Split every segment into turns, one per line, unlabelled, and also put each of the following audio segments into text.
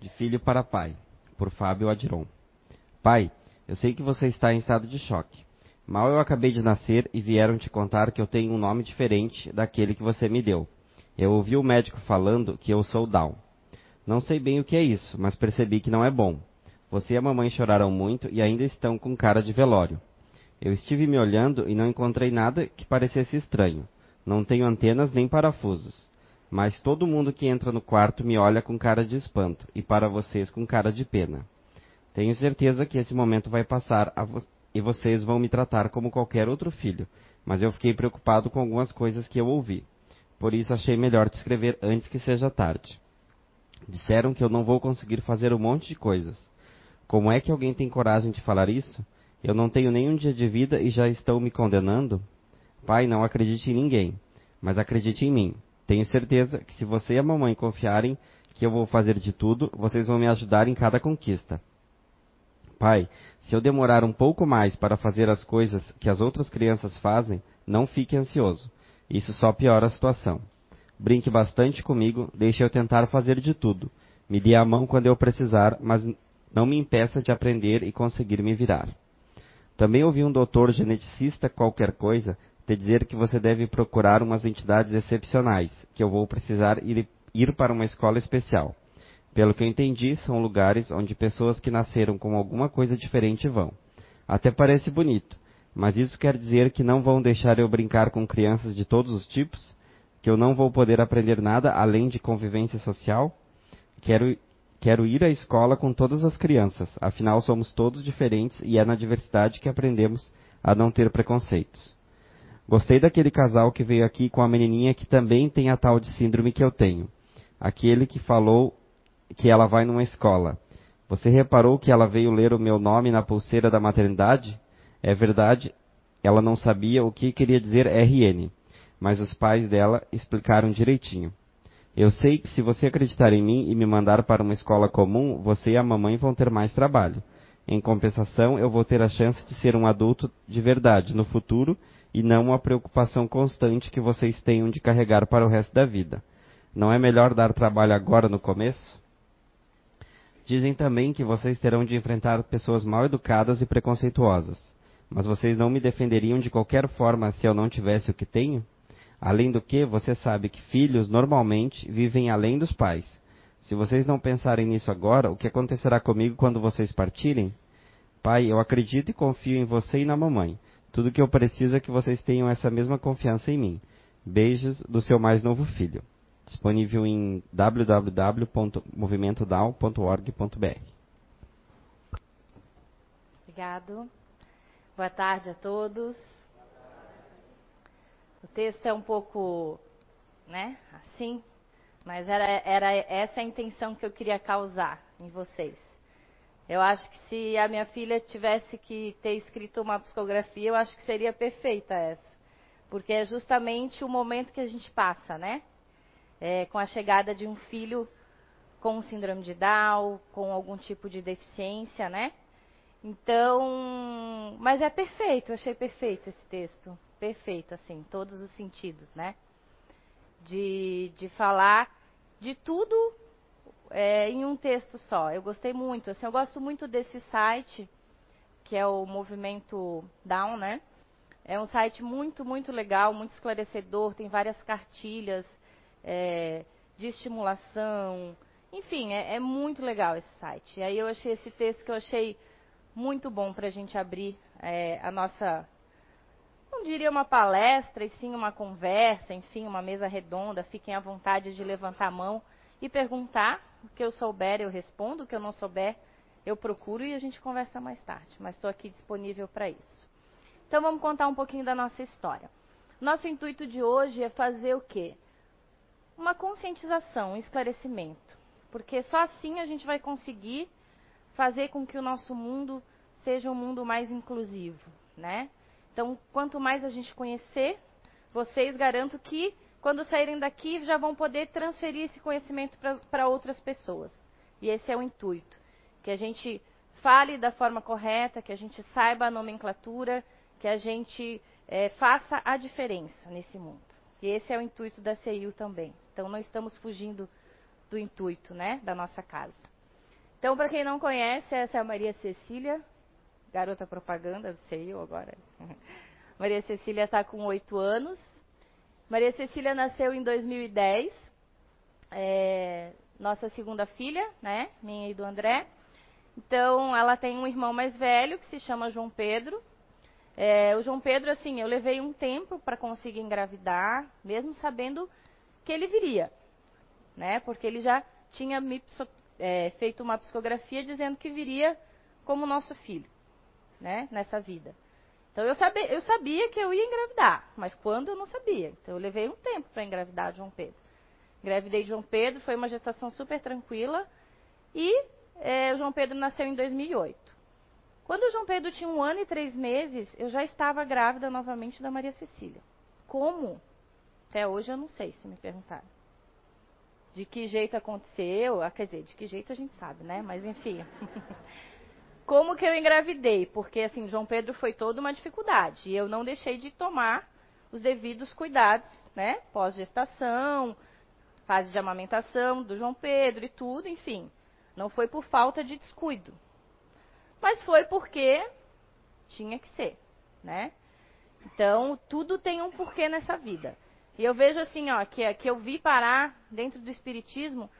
De filho para pai, por Fábio Adiron. Pai, eu sei que você está em estado de choque. Mal eu acabei de nascer e vieram te contar que eu tenho um nome diferente daquele que você me deu. Eu ouvi o médico falando que eu sou Down. Não sei bem o que é isso, mas percebi que não é bom. Você e a mamãe choraram muito e ainda estão com cara de velório. Eu estive me olhando e não encontrei nada que parecesse estranho. Não tenho antenas nem parafusos. Mas todo mundo que entra no quarto me olha com cara de espanto e para vocês com cara de pena. Tenho certeza que esse momento vai passar vo e vocês vão me tratar como qualquer outro filho, mas eu fiquei preocupado com algumas coisas que eu ouvi. Por isso achei melhor te escrever antes que seja tarde. Disseram que eu não vou conseguir fazer um monte de coisas. Como é que alguém tem coragem de falar isso? Eu não tenho nenhum dia de vida e já estão me condenando? Pai, não acredite em ninguém, mas acredite em mim. Tenho certeza que se você e a mamãe confiarem que eu vou fazer de tudo, vocês vão me ajudar em cada conquista. Pai, se eu demorar um pouco mais para fazer as coisas que as outras crianças fazem, não fique ansioso. Isso só piora a situação. Brinque bastante comigo, deixe eu tentar fazer de tudo. Me dê a mão quando eu precisar, mas não me impeça de aprender e conseguir me virar. Também ouvi um doutor geneticista qualquer coisa te dizer que você deve procurar umas entidades excepcionais, que eu vou precisar ir, ir para uma escola especial. Pelo que eu entendi, são lugares onde pessoas que nasceram com alguma coisa diferente vão. Até parece bonito, mas isso quer dizer que não vão deixar eu brincar com crianças de todos os tipos? Que eu não vou poder aprender nada além de convivência social? Quero, quero ir à escola com todas as crianças, afinal somos todos diferentes e é na diversidade que aprendemos a não ter preconceitos. Gostei daquele casal que veio aqui com a menininha que também tem a tal de síndrome que eu tenho. Aquele que falou que ela vai numa escola. Você reparou que ela veio ler o meu nome na pulseira da maternidade? É verdade, ela não sabia o que queria dizer RN, mas os pais dela explicaram direitinho. Eu sei que se você acreditar em mim e me mandar para uma escola comum, você e a mamãe vão ter mais trabalho. Em compensação, eu vou ter a chance de ser um adulto de verdade no futuro e não uma preocupação constante que vocês tenham de carregar para o resto da vida. Não é melhor dar trabalho agora no começo? Dizem também que vocês terão de enfrentar pessoas mal educadas e preconceituosas. Mas vocês não me defenderiam de qualquer forma se eu não tivesse o que tenho? Além do que, você sabe que filhos normalmente vivem além dos pais. Se vocês não pensarem nisso agora, o que acontecerá comigo quando vocês partirem? Pai, eu acredito e confio em você e na mamãe. Tudo que eu preciso é que vocês tenham essa mesma confiança em mim. Beijos do seu mais novo filho. Disponível em www.movimentodown.org.br.
Obrigado. Boa tarde a todos. O texto é um pouco, né, assim, mas era, era essa a intenção que eu queria causar em vocês. Eu acho que se a minha filha tivesse que ter escrito uma psicografia, eu acho que seria perfeita essa. Porque é justamente o momento que a gente passa, né? É, com a chegada de um filho com síndrome de Down, com algum tipo de deficiência, né? Então, mas é perfeito, eu achei perfeito esse texto. Perfeito, assim, todos os sentidos, né? De, de falar de tudo é, em um texto só. Eu gostei muito. Assim, eu gosto muito desse site, que é o Movimento Down, né? É um site muito, muito legal, muito esclarecedor, tem várias cartilhas é, de estimulação. Enfim, é, é, muito legal esse site. E aí eu achei esse texto que eu achei muito bom para a gente abrir é, a nossa, não diria uma palestra, e sim uma conversa, enfim, uma mesa redonda. Fiquem à vontade de levantar a mão e perguntar. O que eu souber, eu respondo. O que eu não souber, eu procuro e a gente conversa mais tarde. Mas estou aqui disponível para isso. Então vamos contar um pouquinho da nossa história. Nosso intuito de hoje é fazer o quê? Uma conscientização, um esclarecimento. Porque só assim a gente vai conseguir fazer com que o nosso mundo seja um mundo mais inclusivo, né? Então, quanto mais a gente conhecer, vocês garanto que quando saírem daqui, já vão poder transferir esse conhecimento para outras pessoas. E esse é o intuito. Que a gente fale da forma correta, que a gente saiba a nomenclatura, que a gente é, faça a diferença nesse mundo. E esse é o intuito da CEU também. Então, não estamos fugindo do intuito né, da nossa casa. Então, para quem não conhece, essa é a Maria Cecília, garota propaganda, sei eu agora. Maria Cecília está com oito anos. Maria Cecília nasceu em 2010, é, nossa segunda filha, né? Minha e do André. Então, ela tem um irmão mais velho que se chama João Pedro. É, o João Pedro, assim, eu levei um tempo para conseguir engravidar, mesmo sabendo que ele viria, né? Porque ele já tinha me é, feito uma psicografia dizendo que viria como nosso filho, né? Nessa vida. Então eu sabia, eu sabia que eu ia engravidar, mas quando eu não sabia. Então eu levei um tempo para engravidar João Pedro. Engravidei João Pedro, foi uma gestação super tranquila e é, o João Pedro nasceu em 2008. Quando o João Pedro tinha um ano e três meses, eu já estava grávida novamente da Maria Cecília. Como? Até hoje eu não sei, se me perguntaram. De que jeito aconteceu? Ah, quer dizer, de que jeito a gente sabe, né? Mas enfim. Como que eu engravidei? Porque assim, João Pedro foi toda uma dificuldade. E eu não deixei de tomar os devidos cuidados, né? Pós-gestação, fase de amamentação do João Pedro e tudo, enfim. Não foi por falta de descuido. Mas foi porque tinha que ser, né? Então, tudo tem um porquê nessa vida. E eu vejo assim, ó, que, que eu vi parar dentro do Espiritismo,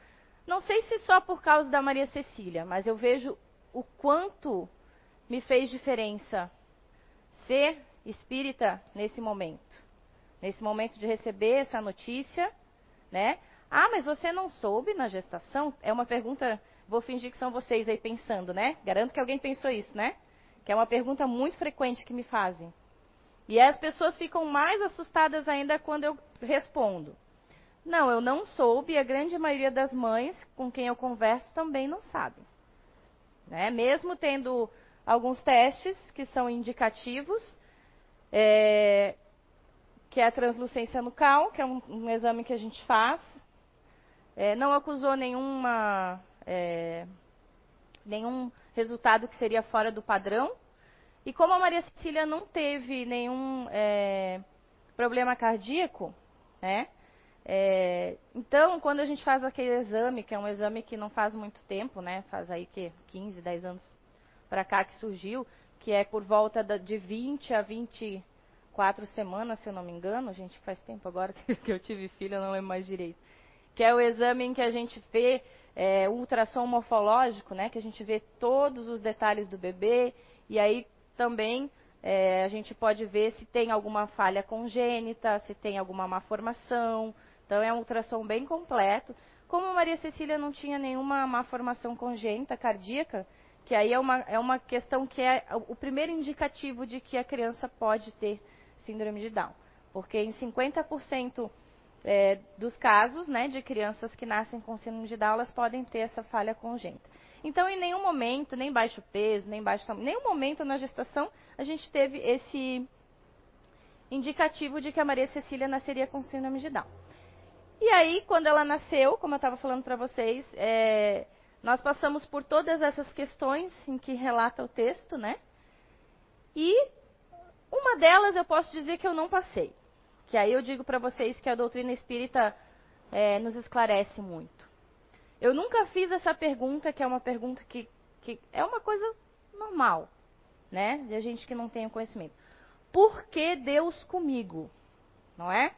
não sei se só por causa da Maria Cecília, mas eu vejo o quanto me fez diferença ser espírita nesse momento. Nesse momento de receber essa notícia, né? Ah, mas você não soube na gestação? É uma pergunta, vou fingir que são vocês aí pensando, né? Garanto que alguém pensou isso, né? Que é uma pergunta muito frequente que me fazem. E as pessoas ficam mais assustadas ainda quando eu respondo. Não, eu não soube, e a grande maioria das mães com quem eu converso também não sabem. Né? Mesmo tendo alguns testes que são indicativos, é, que é a translucência nucal, que é um, um exame que a gente faz. É, não acusou nenhuma, é, nenhum resultado que seria fora do padrão. E como a Maria Cecília não teve nenhum é, problema cardíaco, né? É, então, quando a gente faz aquele exame, que é um exame que não faz muito tempo, né? Faz aí que 15, 10 anos para cá que surgiu, que é por volta de 20 a 24 semanas, se eu não me engano. Gente, faz tempo agora que eu tive filho, eu não lembro mais direito. Que é o exame em que a gente vê é, ultrassom morfológico, né? Que a gente vê todos os detalhes do bebê e aí também é, a gente pode ver se tem alguma falha congênita, se tem alguma malformação. Então é um ultrassom bem completo. Como a Maria Cecília não tinha nenhuma malformação congênita cardíaca, que aí é uma, é uma questão que é o primeiro indicativo de que a criança pode ter síndrome de Down. Porque em 50% é, dos casos né, de crianças que nascem com síndrome de Down, elas podem ter essa falha congênita. Então, em nenhum momento, nem baixo peso, nem baixo tamanho, nenhum momento na gestação a gente teve esse indicativo de que a Maria Cecília nasceria com síndrome de Down. E aí, quando ela nasceu, como eu estava falando para vocês, é, nós passamos por todas essas questões em que relata o texto, né? E uma delas eu posso dizer que eu não passei. Que aí eu digo para vocês que a doutrina espírita é, nos esclarece muito. Eu nunca fiz essa pergunta, que é uma pergunta que, que é uma coisa normal, né? De a gente que não tem o conhecimento. Por que Deus comigo? Não é?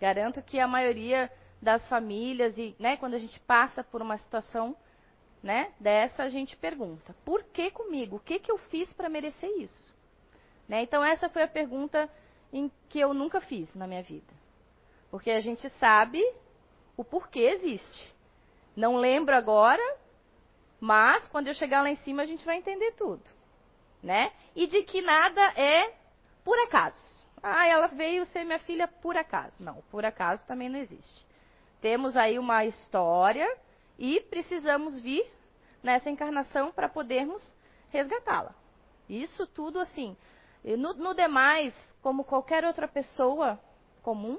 Garanto que a maioria das famílias e, né, quando a gente passa por uma situação, né, dessa a gente pergunta: por que comigo? O que que eu fiz para merecer isso? Né? Então essa foi a pergunta em que eu nunca fiz na minha vida. Porque a gente sabe o porquê existe. Não lembro agora, mas quando eu chegar lá em cima a gente vai entender tudo, né? E de que nada é por acaso. Ah, ela veio ser minha filha por acaso. Não, por acaso também não existe. Temos aí uma história e precisamos vir nessa encarnação para podermos resgatá-la. Isso tudo assim. No, no demais, como qualquer outra pessoa comum,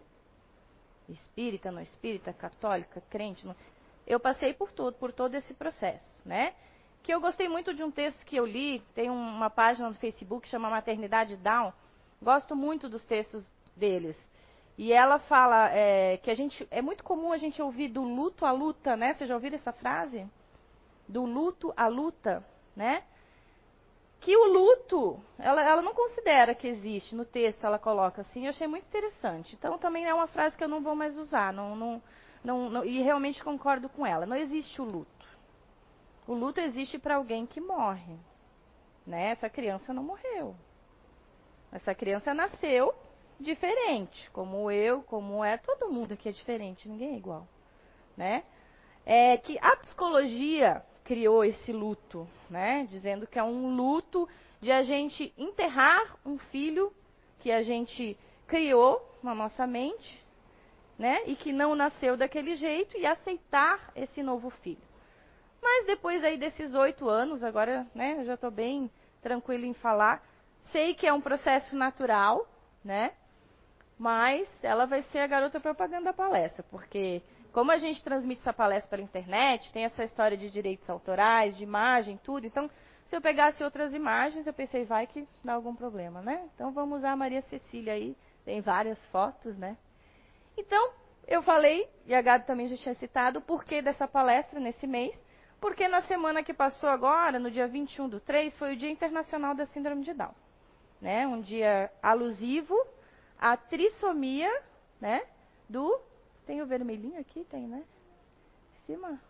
espírita, não espírita, católica, crente, não, eu passei por tudo, por todo esse processo, né? Que eu gostei muito de um texto que eu li, tem uma página no Facebook que chama Maternidade Down. Gosto muito dos textos deles. E ela fala é, que a gente é muito comum a gente ouvir do luto à luta, né? Vocês já ouviram essa frase? do luto à luta, né? Que o luto, ela, ela não considera que existe, no texto ela coloca assim, eu achei muito interessante. Então também é uma frase que eu não vou mais usar, não, não, não, não e realmente concordo com ela. Não existe o luto. O luto existe para alguém que morre. Né? Essa criança não morreu. Essa criança nasceu diferente, como eu, como é, todo mundo aqui é diferente, ninguém é igual, né? É que a psicologia criou esse luto, né? Dizendo que é um luto de a gente enterrar um filho que a gente criou na nossa mente, né? E que não nasceu daquele jeito e aceitar esse novo filho. Mas depois aí desses oito anos, agora, né? Eu já estou bem tranquilo em falar. Sei que é um processo natural, né? Mas ela vai ser a garota propaganda da palestra, porque como a gente transmite essa palestra pela internet, tem essa história de direitos autorais, de imagem, tudo. Então, se eu pegasse outras imagens, eu pensei, vai que dá algum problema, né? Então, vamos usar a Maria Cecília aí. Tem várias fotos, né? Então, eu falei, e a Gabi também já tinha citado, o porquê dessa palestra nesse mês. Porque na semana que passou agora, no dia 21 do 3, foi o Dia Internacional da Síndrome de Down. Né? Um dia alusivo à trissomia, né? Do tem o vermelhinho aqui? Tem, né? Em cima?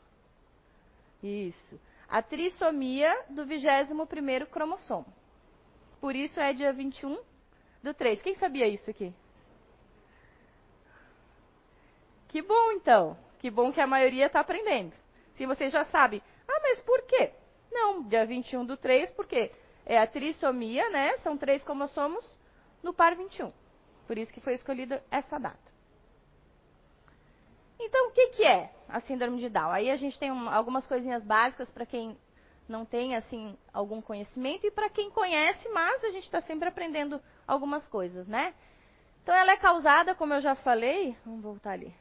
Isso. A trissomia do 21 cromossomo. Por isso é dia 21 do 3. Quem sabia isso aqui? Que bom, então. Que bom que a maioria está aprendendo. Se você já sabe. Ah, mas por quê? Não, dia 21 do 3, porque é a trissomia, né? São três cromossomos no par 21. Por isso que foi escolhida essa data. Então, o que, que é a síndrome de Down? Aí a gente tem um, algumas coisinhas básicas para quem não tem assim algum conhecimento e para quem conhece, mas a gente está sempre aprendendo algumas coisas, né? Então, ela é causada, como eu já falei, vamos voltar ali,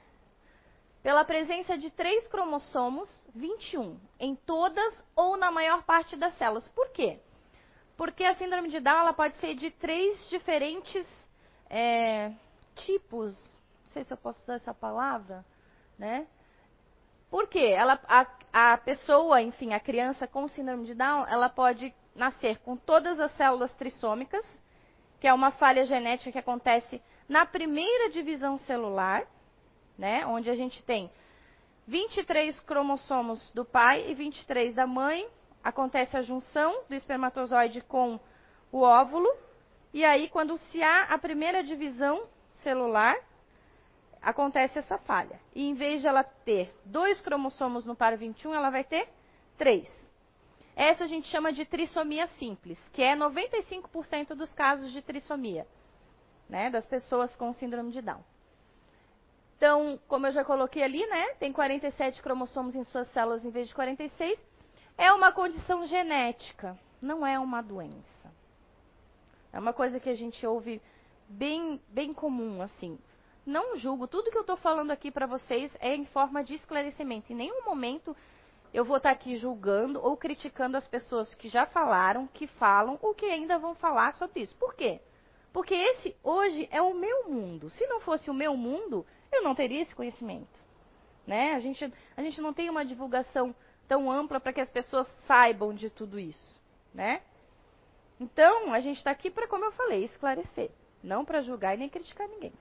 pela presença de três cromossomos 21 em todas ou na maior parte das células. Por quê? Porque a síndrome de Down ela pode ser de três diferentes é, tipos. Não sei se eu posso usar essa palavra né? Por quê? Ela, a, a pessoa, enfim, a criança com síndrome de Down, ela pode nascer com todas as células trissômicas, que é uma falha genética que acontece na primeira divisão celular, né? Onde a gente tem 23 cromossomos do pai e 23 da mãe. Acontece a junção do espermatozoide com o óvulo. E aí, quando se há a primeira divisão celular, acontece essa falha. E em vez de ela ter dois cromossomos no par 21, ela vai ter três. Essa a gente chama de trissomia simples, que é 95% dos casos de trissomia, né, das pessoas com síndrome de Down. Então, como eu já coloquei ali, né, tem 47 cromossomos em suas células em vez de 46. É uma condição genética, não é uma doença. É uma coisa que a gente ouve bem, bem comum, assim não julgo. Tudo que eu estou falando aqui para vocês é em forma de esclarecimento. Em nenhum momento eu vou estar tá aqui julgando ou criticando as pessoas que já falaram, que falam ou que ainda vão falar sobre isso. Por quê? Porque esse hoje é o meu mundo. Se não fosse o meu mundo, eu não teria esse conhecimento. Né? A, gente, a gente não tem uma divulgação tão ampla para que as pessoas saibam de tudo isso. Né? Então, a gente está aqui para, como eu falei, esclarecer. Não para julgar e nem criticar ninguém.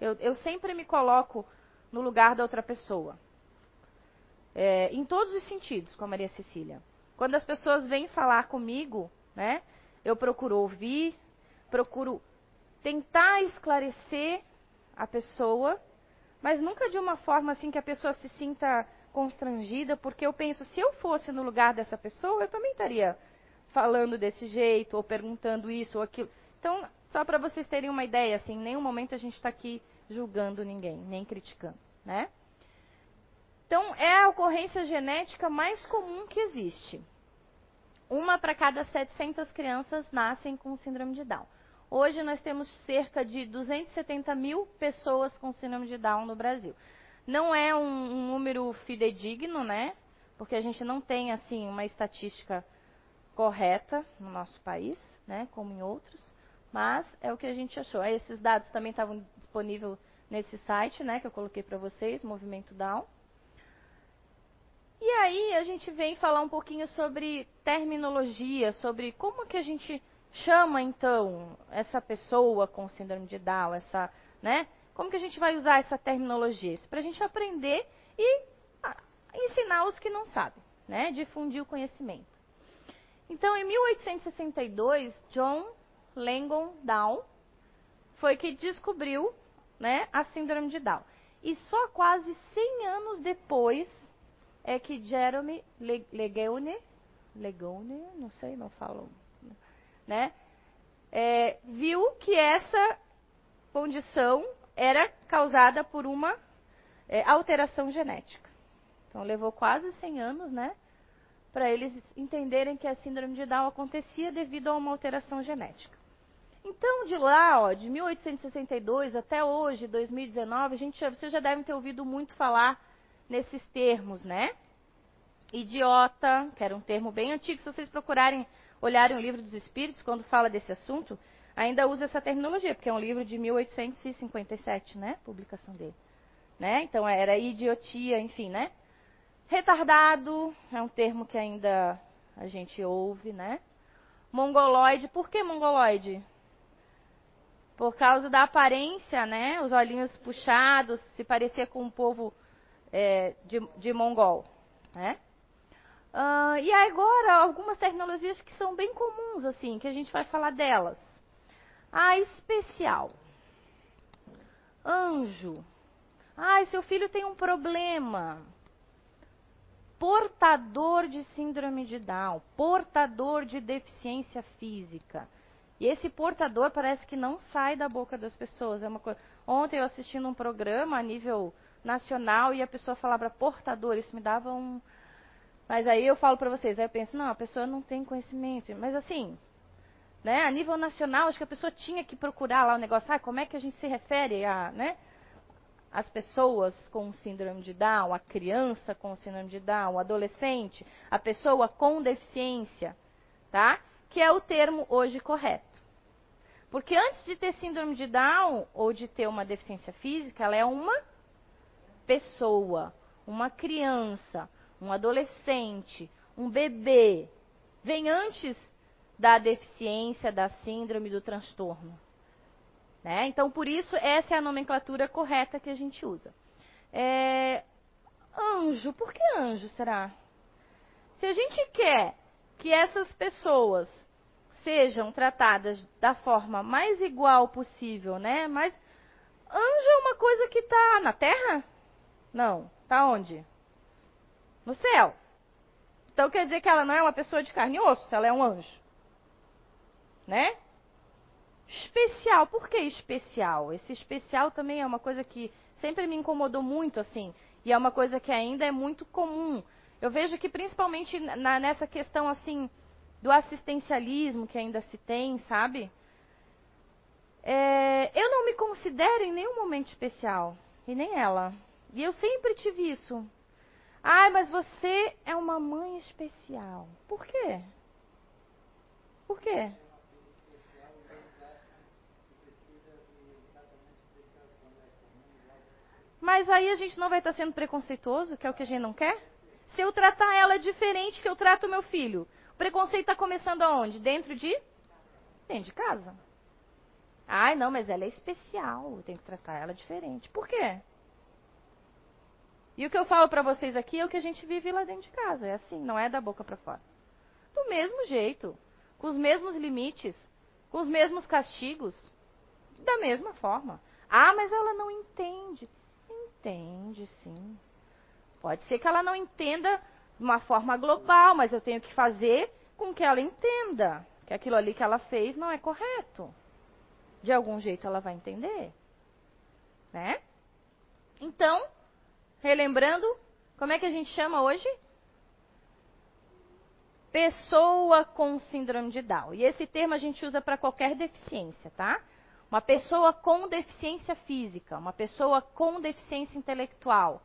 Eu, eu sempre me coloco no lugar da outra pessoa. É, em todos os sentidos, com a Maria Cecília. Quando as pessoas vêm falar comigo, né, eu procuro ouvir, procuro tentar esclarecer a pessoa, mas nunca de uma forma assim que a pessoa se sinta constrangida, porque eu penso, se eu fosse no lugar dessa pessoa, eu também estaria falando desse jeito, ou perguntando isso ou aquilo. Então, só para vocês terem uma ideia, assim, em nenhum momento a gente está aqui julgando ninguém, nem criticando, né? Então, é a ocorrência genética mais comum que existe. Uma para cada 700 crianças nascem com síndrome de Down. Hoje nós temos cerca de 270 mil pessoas com síndrome de Down no Brasil. Não é um, um número fidedigno, né? Porque a gente não tem assim uma estatística correta no nosso país, né? Como em outros. Mas é o que a gente achou. Esses dados também estavam disponíveis nesse site, né, que eu coloquei para vocês, Movimento Down. E aí a gente vem falar um pouquinho sobre terminologia, sobre como que a gente chama então essa pessoa com síndrome de Down, essa, né? Como que a gente vai usar essa terminologia? Para a gente aprender e ah, ensinar os que não sabem, né? Difundir o conhecimento. Então, em 1862, John Langdon Down foi que descobriu, né, a síndrome de Down. E só quase 100 anos depois é que Jeremy Legeune, Legeune, não sei, não falo, né, é, viu que essa condição era causada por uma é, alteração genética. Então levou quase 100 anos, né, para eles entenderem que a síndrome de Down acontecia devido a uma alteração genética. Então, de lá, ó, de 1862 até hoje, 2019, a gente, vocês já devem ter ouvido muito falar nesses termos, né? Idiota, que era um termo bem antigo, se vocês procurarem, olharem o livro dos Espíritos, quando fala desse assunto, ainda usa essa terminologia, porque é um livro de 1857, né? Publicação dele. Né? Então era idiotia, enfim, né? Retardado é um termo que ainda a gente ouve, né? Mongoloide, por que mongoloide? Por causa da aparência, né? Os olhinhos puxados, se parecia com um povo é, de, de mongol, né? Uh, e agora, algumas tecnologias que são bem comuns, assim, que a gente vai falar delas. A especial. Anjo. Ai, seu filho tem um problema. Portador de síndrome de Down, portador de deficiência física. E esse portador parece que não sai da boca das pessoas. É uma coisa... Ontem eu assistindo um programa a nível nacional e a pessoa falava portador, isso me dava um. Mas aí eu falo para vocês, aí eu penso, não, a pessoa não tem conhecimento. Mas assim, né? A nível nacional, acho que a pessoa tinha que procurar lá o negócio, ah, como é que a gente se refere a, né? As pessoas com síndrome de Down, a criança com síndrome de Down, o adolescente, a pessoa com deficiência, tá? Que é o termo hoje correto. Porque antes de ter síndrome de Down ou de ter uma deficiência física, ela é uma pessoa, uma criança, um adolescente, um bebê. Vem antes da deficiência, da síndrome, do transtorno. Né? Então, por isso, essa é a nomenclatura correta que a gente usa. É... Anjo, por que anjo será? Se a gente quer que essas pessoas sejam tratadas da forma mais igual possível, né? Mas anjo é uma coisa que está na Terra? Não. Está onde? No céu. Então quer dizer que ela não é uma pessoa de carne e osso, ela é um anjo né? Especial, por que especial? Esse especial também é uma coisa que sempre me incomodou muito, assim, e é uma coisa que ainda é muito comum. Eu vejo que principalmente na, nessa questão, assim, do assistencialismo que ainda se tem, sabe? É, eu não me considero em nenhum momento especial, e nem ela. E eu sempre tive isso. Ai, mas você é uma mãe especial. Por quê? Por quê? Mas aí a gente não vai estar sendo preconceituoso, que é o que a gente não quer? Se eu tratar ela diferente que eu trato o meu filho, o preconceito está começando aonde? Dentro de? Dentro de casa. Ai, não, mas ela é especial, eu tenho que tratar ela diferente. Por quê? E o que eu falo para vocês aqui é o que a gente vive lá dentro de casa. É assim, não é da boca para fora. Do mesmo jeito, com os mesmos limites, com os mesmos castigos, da mesma forma. Ah, mas ela não entende. Entende, sim. Pode ser que ela não entenda de uma forma global, mas eu tenho que fazer com que ela entenda que aquilo ali que ela fez não é correto. De algum jeito ela vai entender. Né? Então, relembrando, como é que a gente chama hoje? Pessoa com síndrome de Down. E esse termo a gente usa para qualquer deficiência, tá? Uma pessoa com deficiência física, uma pessoa com deficiência intelectual,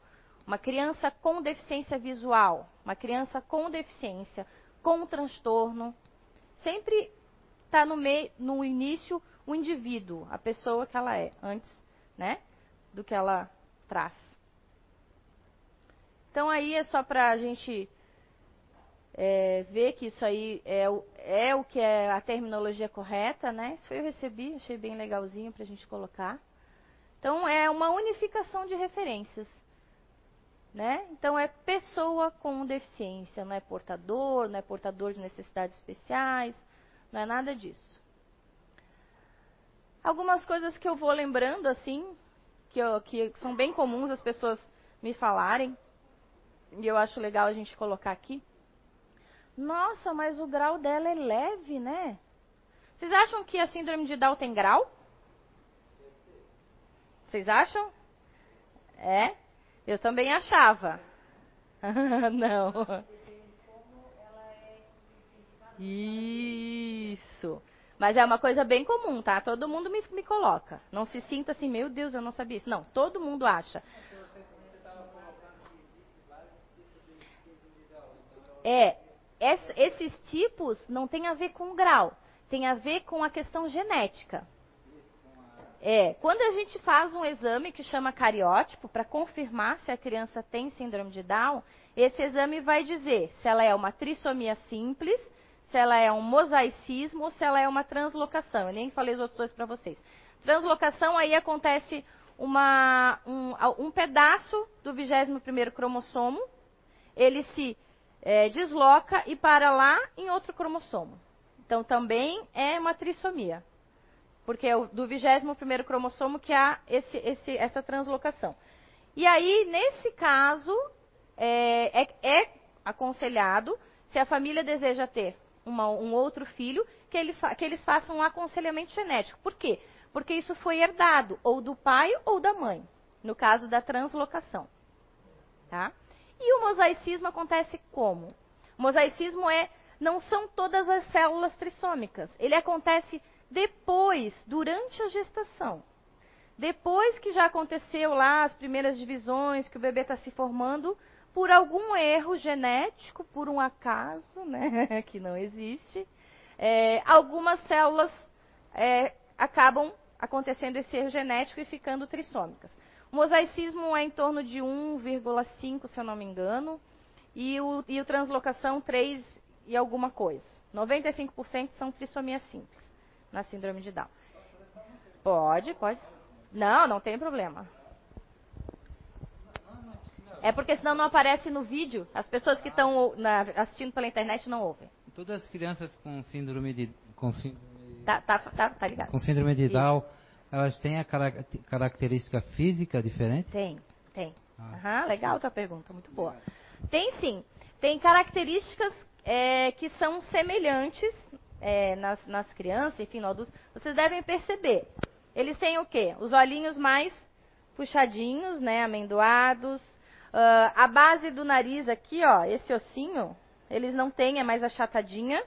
uma criança com deficiência visual, uma criança com deficiência, com transtorno. Sempre está no, meio, no início o indivíduo, a pessoa que ela é, antes né, do que ela traz. Então aí é só para a gente é, ver que isso aí é o, é o que é a terminologia correta, né? Isso eu recebi, achei bem legalzinho para a gente colocar. Então é uma unificação de referências. Né? Então é pessoa com deficiência, não é portador, não é portador de necessidades especiais, não é nada disso. Algumas coisas que eu vou lembrando assim, que, eu, que são bem comuns as pessoas me falarem, e eu acho legal a gente colocar aqui. Nossa, mas o grau dela é leve, né? Vocês acham que a síndrome de Down tem grau? Vocês acham? É? Eu também achava. Não. Isso. Mas é uma coisa bem comum, tá? Todo mundo me, me coloca. Não se sinta assim, meu Deus, eu não sabia isso. Não, todo mundo acha. É, esses tipos não tem a ver com grau, tem a ver com a questão genética. É, quando a gente faz um exame que chama cariótipo para confirmar se a criança tem síndrome de Down, esse exame vai dizer se ela é uma trissomia simples, se ela é um mosaicismo ou se ela é uma translocação. Eu nem falei os outros dois para vocês. Translocação aí acontece uma, um, um pedaço do 21º cromossomo, ele se é, desloca e para lá em outro cromossomo. Então também é uma trissomia porque é do 21 cromossomo que há esse, esse, essa translocação. E aí, nesse caso, é, é, é aconselhado, se a família deseja ter uma, um outro filho, que, ele, que eles façam um aconselhamento genético. Por quê? Porque isso foi herdado ou do pai ou da mãe, no caso da translocação. Tá? E o mosaicismo acontece como? O mosaicismo é não são todas as células trissômicas. Ele acontece depois, durante a gestação. Depois que já aconteceu lá as primeiras divisões, que o bebê está se formando, por algum erro genético, por um acaso, né, que não existe, é, algumas células é, acabam acontecendo esse erro genético e ficando trissômicas. O mosaicismo é em torno de 1,5, se eu não me engano, e o, e o translocação 3 e alguma coisa. 95% são trissomia simples na síndrome de Down. Pode, pode. Não, não tem problema. É porque senão não aparece no vídeo. As pessoas que estão assistindo pela internet não ouvem.
Todas as crianças com síndrome de. Com síndrome,
tá, tá, tá, tá ligado.
Com síndrome de Down, elas têm a característica física diferente?
Tem, tem. Ah, uhum, legal a tua pergunta, muito boa. Tem sim. Tem características é, que são semelhantes é, nas, nas crianças, enfim, no adulto, vocês devem perceber. Eles têm o quê? Os olhinhos mais puxadinhos, né, amendoados. Uh, a base do nariz aqui, ó, esse ossinho, eles não têm, é mais achatadinha.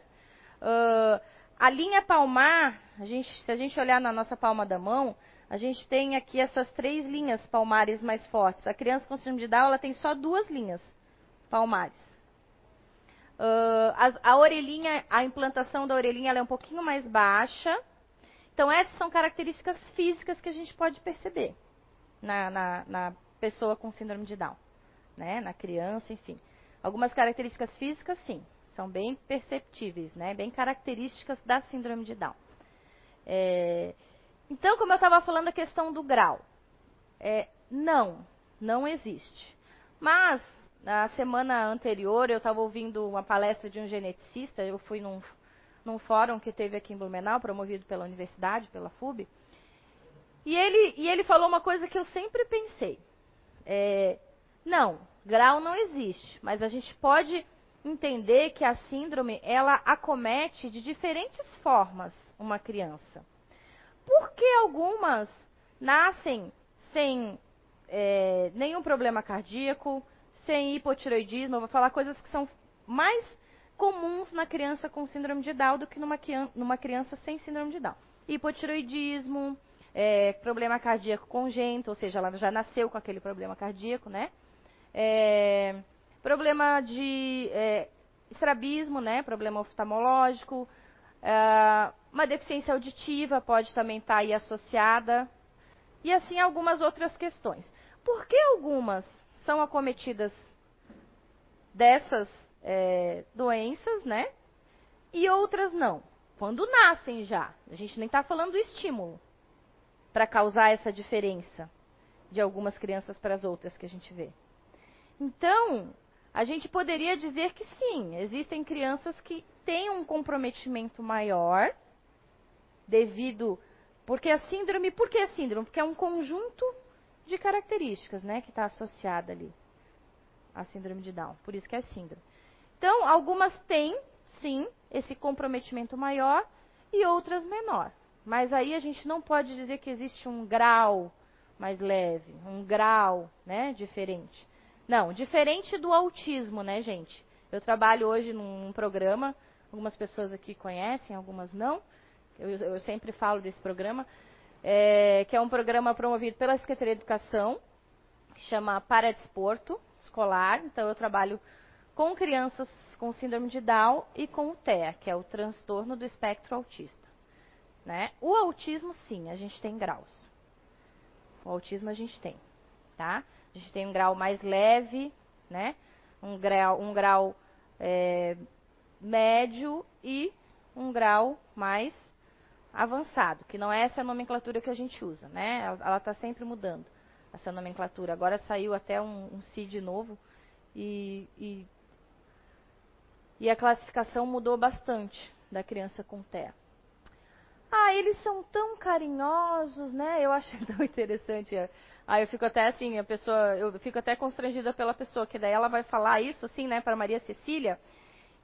Uh, a linha palmar, a gente, se a gente olhar na nossa palma da mão, a gente tem aqui essas três linhas palmares mais fortes. A criança com síndrome de Down, ela tem só duas linhas palmares. Uh, a, a, orelhinha, a implantação da orelhinha é um pouquinho mais baixa. Então, essas são características físicas que a gente pode perceber na, na, na pessoa com síndrome de Down, né? na criança, enfim. Algumas características físicas, sim, são bem perceptíveis, né? bem características da síndrome de Down. É, então, como eu estava falando, a questão do grau. É, não, não existe. Mas na semana anterior, eu estava ouvindo uma palestra de um geneticista, eu fui num, num fórum que teve aqui em Blumenau, promovido pela universidade, pela FUB, e ele, e ele falou uma coisa que eu sempre pensei. É, não, grau não existe, mas a gente pode entender que a síndrome, ela acomete de diferentes formas uma criança. Porque algumas nascem sem é, nenhum problema cardíaco, sem hipotiroidismo, eu vou falar coisas que são mais comuns na criança com síndrome de Down do que numa, numa criança sem síndrome de Down. Hipotiroidismo, é, problema cardíaco congênito, ou seja, ela já nasceu com aquele problema cardíaco, né? É, problema de é, estrabismo, né? Problema oftalmológico. É, uma deficiência auditiva pode também estar tá aí associada. E assim algumas outras questões. Por que algumas são acometidas dessas é, doenças, né? E outras não. Quando nascem já. A gente nem está falando do estímulo para causar essa diferença de algumas crianças para as outras que a gente vê. Então, a gente poderia dizer que sim, existem crianças que têm um comprometimento maior devido porque a síndrome, por que a síndrome? Porque é um conjunto de características, né, que está associada ali à síndrome de Down. Por isso que é síndrome. Então, algumas têm, sim, esse comprometimento maior e outras menor. Mas aí a gente não pode dizer que existe um grau mais leve, um grau, né, diferente. Não, diferente do autismo, né, gente? Eu trabalho hoje num programa, algumas pessoas aqui conhecem, algumas não. Eu, eu sempre falo desse programa, é, que é um programa promovido pela Secretaria de Educação, que chama Paradesporto Escolar. Então, eu trabalho com crianças com síndrome de Down e com o TEA, que é o transtorno do espectro autista. Né? O autismo, sim, a gente tem graus. O autismo a gente tem, tá? A gente tem um grau mais leve, né? Um grau, um grau é, médio e um grau mais avançado, que não é essa nomenclatura que a gente usa, né? Ela está sempre mudando, essa nomenclatura. Agora saiu até um, um CID novo e, e, e, a classificação mudou bastante da criança com TEA. Ah, eles são tão carinhosos, né? Eu acho tão interessante. Aí eu fico até assim, a pessoa, eu fico até constrangida pela pessoa, que daí ela vai falar isso assim, né, para Maria Cecília.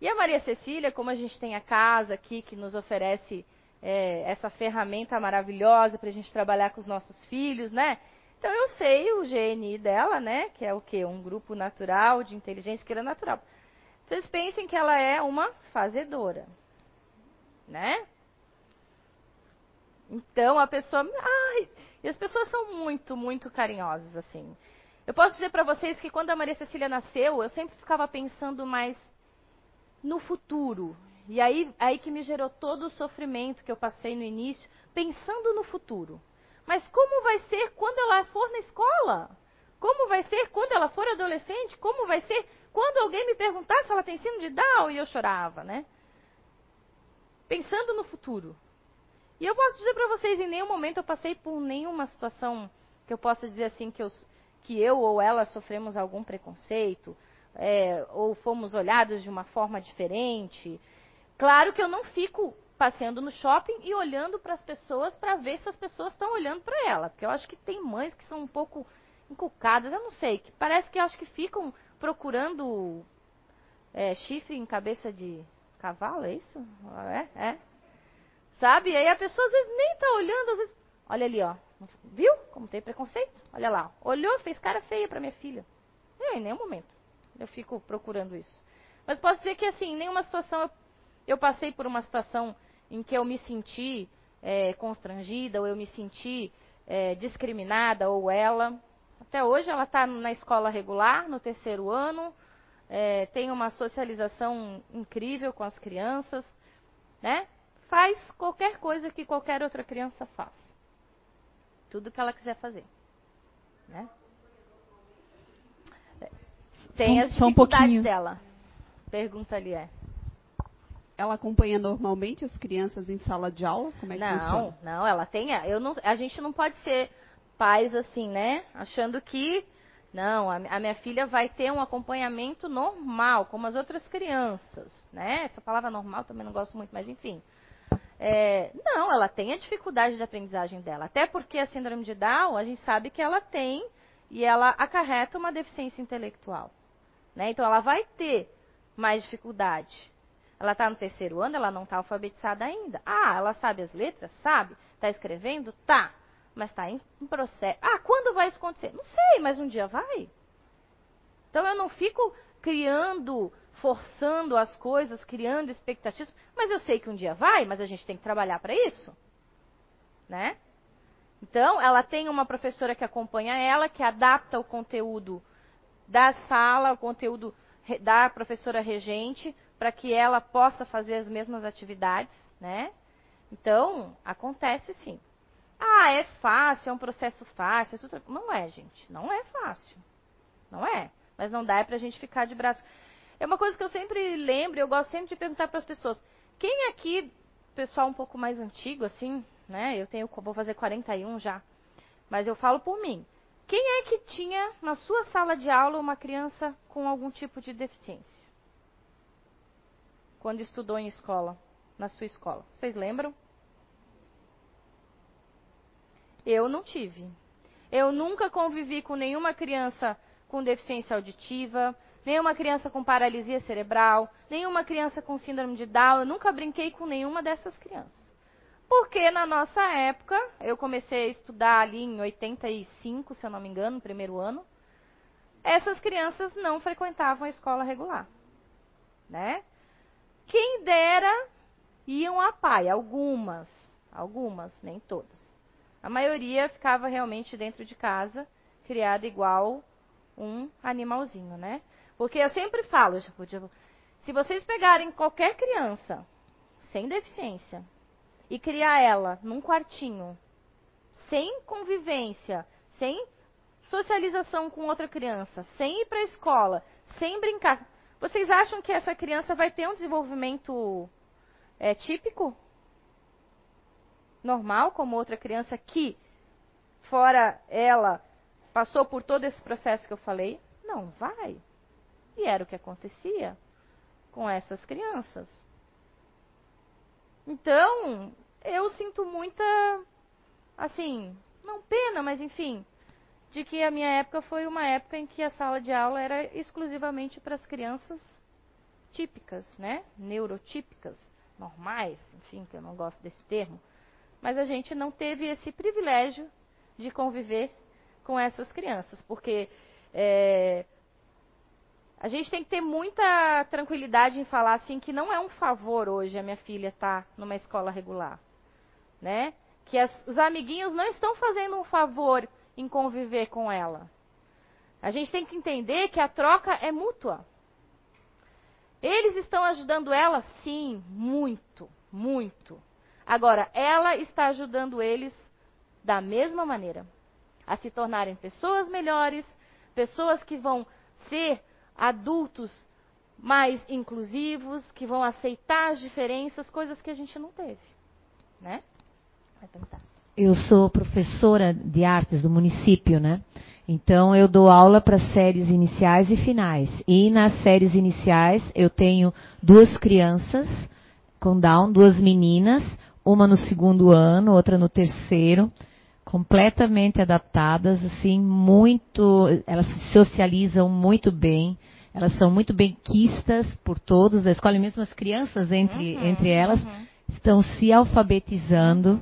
E a Maria Cecília, como a gente tem a casa aqui que nos oferece é, essa ferramenta maravilhosa para a gente trabalhar com os nossos filhos, né? Então eu sei o GNI dela, né? Que é o quê? Um grupo natural de inteligência que é natural. Vocês pensem que ela é uma fazedora, né? Então a pessoa, ai, e as pessoas são muito, muito carinhosas assim. Eu posso dizer para vocês que quando a Maria Cecília nasceu, eu sempre ficava pensando mais no futuro. E aí, aí que me gerou todo o sofrimento que eu passei no início, pensando no futuro. Mas como vai ser quando ela for na escola? Como vai ser quando ela for adolescente? Como vai ser quando alguém me perguntar se ela tem síndrome de Down? E eu chorava, né? Pensando no futuro. E eu posso dizer para vocês, em nenhum momento eu passei por nenhuma situação que eu possa dizer assim que eu, que eu ou ela sofremos algum preconceito, é, ou fomos olhados de uma forma diferente. Claro que eu não fico passeando no shopping e olhando para as pessoas para ver se as pessoas estão olhando para ela, porque eu acho que tem mães que são um pouco encucadas, eu não sei, que parece que eu acho que ficam procurando é, chifre em cabeça de cavalo, é isso? É, é. Sabe? Aí a pessoa às vezes nem tá olhando, às vezes. Olha ali, ó. Viu como tem preconceito? Olha lá. Olhou, fez cara feia para minha filha. Eu, em nenhum momento. Eu fico procurando isso. Mas posso dizer que assim, em nenhuma situação eu, eu passei por uma situação em que eu me senti é, constrangida, ou eu me senti é, discriminada, ou ela. Até hoje ela está na escola regular, no terceiro ano, é, tem uma socialização incrível com as crianças, né? Faz qualquer coisa que qualquer outra criança faz. Tudo que ela quiser fazer. Né? Tem as dificuldades um dela. Pergunta ali é.
Ela acompanha normalmente as crianças em sala de aula? Como é que
não,
funciona?
Não, ela tem. Eu não, a gente não pode ser pais assim, né? Achando que não, a, a, minha filha vai ter um acompanhamento normal, como as outras crianças, né? Essa palavra normal também não gosto muito, mas enfim. É, não, ela tem a dificuldade de aprendizagem dela. Até porque a síndrome de Down, a gente sabe que ela tem e ela acarreta uma deficiência intelectual. Né? Então, ela vai ter mais dificuldade. Ela está no terceiro ano, ela não está alfabetizada ainda. Ah, ela sabe as letras? Sabe. Está escrevendo? Tá. Mas está em, em processo. Ah, quando vai isso acontecer? Não sei, mas um dia vai. Então, eu não fico criando forçando as coisas, criando expectativas, mas eu sei que um dia vai, mas a gente tem que trabalhar para isso, né? Então, ela tem uma professora que acompanha ela, que adapta o conteúdo da sala, o conteúdo da professora regente, para que ela possa fazer as mesmas atividades, né? Então, acontece sim. Ah, é fácil, é um processo fácil. É não é, gente. Não é fácil. Não é. Mas não dá é para a gente ficar de braço. É uma coisa que eu sempre lembro, eu gosto sempre de perguntar para as pessoas. Quem aqui, pessoal um pouco mais antigo, assim, né? Eu tenho, vou fazer 41 já. Mas eu falo por mim. Quem é que tinha na sua sala de aula uma criança com algum tipo de deficiência? Quando estudou em escola, na sua escola. Vocês lembram? Eu não tive. Eu nunca convivi com nenhuma criança com deficiência auditiva, nenhuma criança com paralisia cerebral, nenhuma criança com síndrome de Down. Eu nunca brinquei com nenhuma dessas crianças. Porque na nossa época, eu comecei a estudar ali em 85, se eu não me engano, no primeiro ano, essas crianças não frequentavam a escola regular. Né? Quem dera iam a pai, algumas, algumas, nem todas. A maioria ficava realmente dentro de casa, criada igual um animalzinho, né? Porque eu sempre falo, se vocês pegarem qualquer criança sem deficiência e criar ela num quartinho, sem convivência, sem socialização com outra criança, sem ir para a escola, sem brincar, vocês acham que essa criança vai ter um desenvolvimento é, típico? normal, como outra criança que, fora ela, passou por todo esse processo que eu falei? Não vai. E era o que acontecia com essas crianças. Então, eu sinto muita, assim, não pena, mas enfim, de que a minha época foi uma época em que a sala de aula era exclusivamente para as crianças típicas, né? Neurotípicas, normais, enfim, que eu não gosto desse termo mas a gente não teve esse privilégio de conviver com essas crianças, porque é, a gente tem que ter muita tranquilidade em falar assim que não é um favor hoje a minha filha estar tá numa escola regular, né? Que as, os amiguinhos não estão fazendo um favor em conviver com ela. A gente tem que entender que a troca é mútua. Eles estão ajudando ela, sim, muito, muito. Agora, ela está ajudando eles da mesma maneira a se tornarem pessoas melhores, pessoas que vão ser adultos mais inclusivos, que vão aceitar as diferenças, coisas que a gente não teve, né? Vai tentar.
Eu sou professora de artes do município, né? Então eu dou aula para séries iniciais e finais. E nas séries iniciais eu tenho duas crianças com Down, duas meninas, uma no segundo ano, outra no terceiro, completamente adaptadas, assim, muito, elas se socializam muito bem, elas são muito bem quistas por todos da escola, e mesmo as crianças entre, uhum, entre elas uhum. estão se alfabetizando, uhum.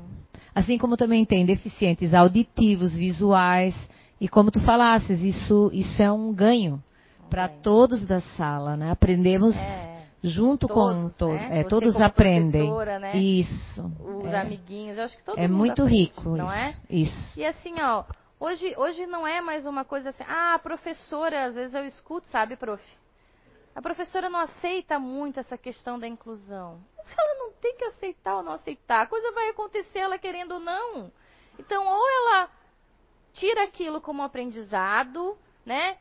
assim como também tem deficientes auditivos, visuais, e como tu falasses, isso, isso é um ganho para todos da sala, né? Aprendemos é junto todos, com to né? é, todos aprendem.
né?
isso.
Os é. amiguinhos eu acho que todo
é muito
aprende,
rico
não
isso,
é?
isso.
E assim ó hoje hoje não é mais uma coisa assim ah professora às vezes eu escuto sabe prof? A professora não aceita muito essa questão da inclusão. Mas ela não tem que aceitar ou não aceitar. A coisa vai acontecer ela querendo ou não. Então ou ela tira aquilo como aprendizado né?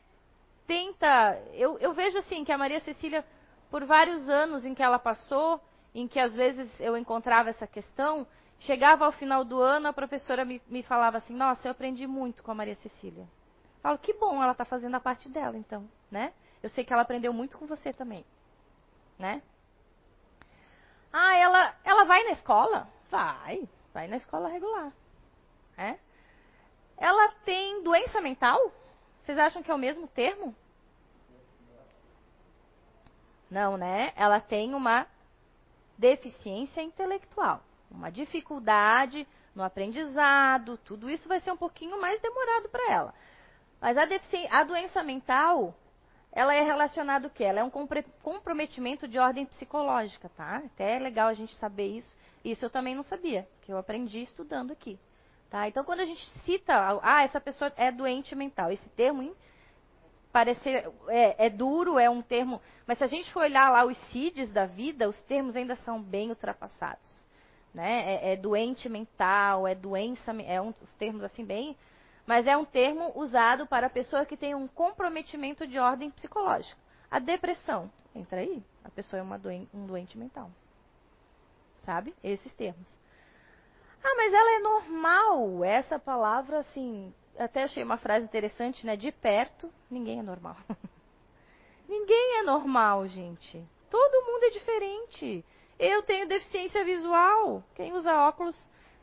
Tenta eu, eu vejo assim que a Maria Cecília por vários anos em que ela passou, em que às vezes eu encontrava essa questão, chegava ao final do ano, a professora me, me falava assim: Nossa, eu aprendi muito com a Maria Cecília. Falo, que bom, ela está fazendo a parte dela, então, né? Eu sei que ela aprendeu muito com você também, né? Ah, ela, ela vai na escola? Vai, vai na escola regular. É? Ela tem doença mental? Vocês acham que é o mesmo termo? Não, né? Ela tem uma deficiência intelectual, uma dificuldade no aprendizado, tudo isso vai ser um pouquinho mais demorado para ela. Mas a, a, doença mental, ela é relacionada o quê? Ela é um comprometimento de ordem psicológica, tá? Até é legal a gente saber isso. Isso eu também não sabia, que eu aprendi estudando aqui. Tá? Então, quando a gente cita, ah, essa pessoa é doente mental, esse termo parecer é, é, duro, é um termo, mas se a gente for olhar lá os CIDs da vida, os termos ainda são bem ultrapassados, né? É, é doente mental, é doença, é um os termos assim bem, mas é um termo usado para a pessoa que tem um comprometimento de ordem psicológica. A depressão, entra aí. A pessoa é uma doen um doente mental. Sabe? Esses termos. Ah, mas ela é normal. Essa palavra, assim, até achei uma frase interessante, né? De perto, ninguém é normal. ninguém é normal, gente. Todo mundo é diferente. Eu tenho deficiência visual. Quem usa óculos,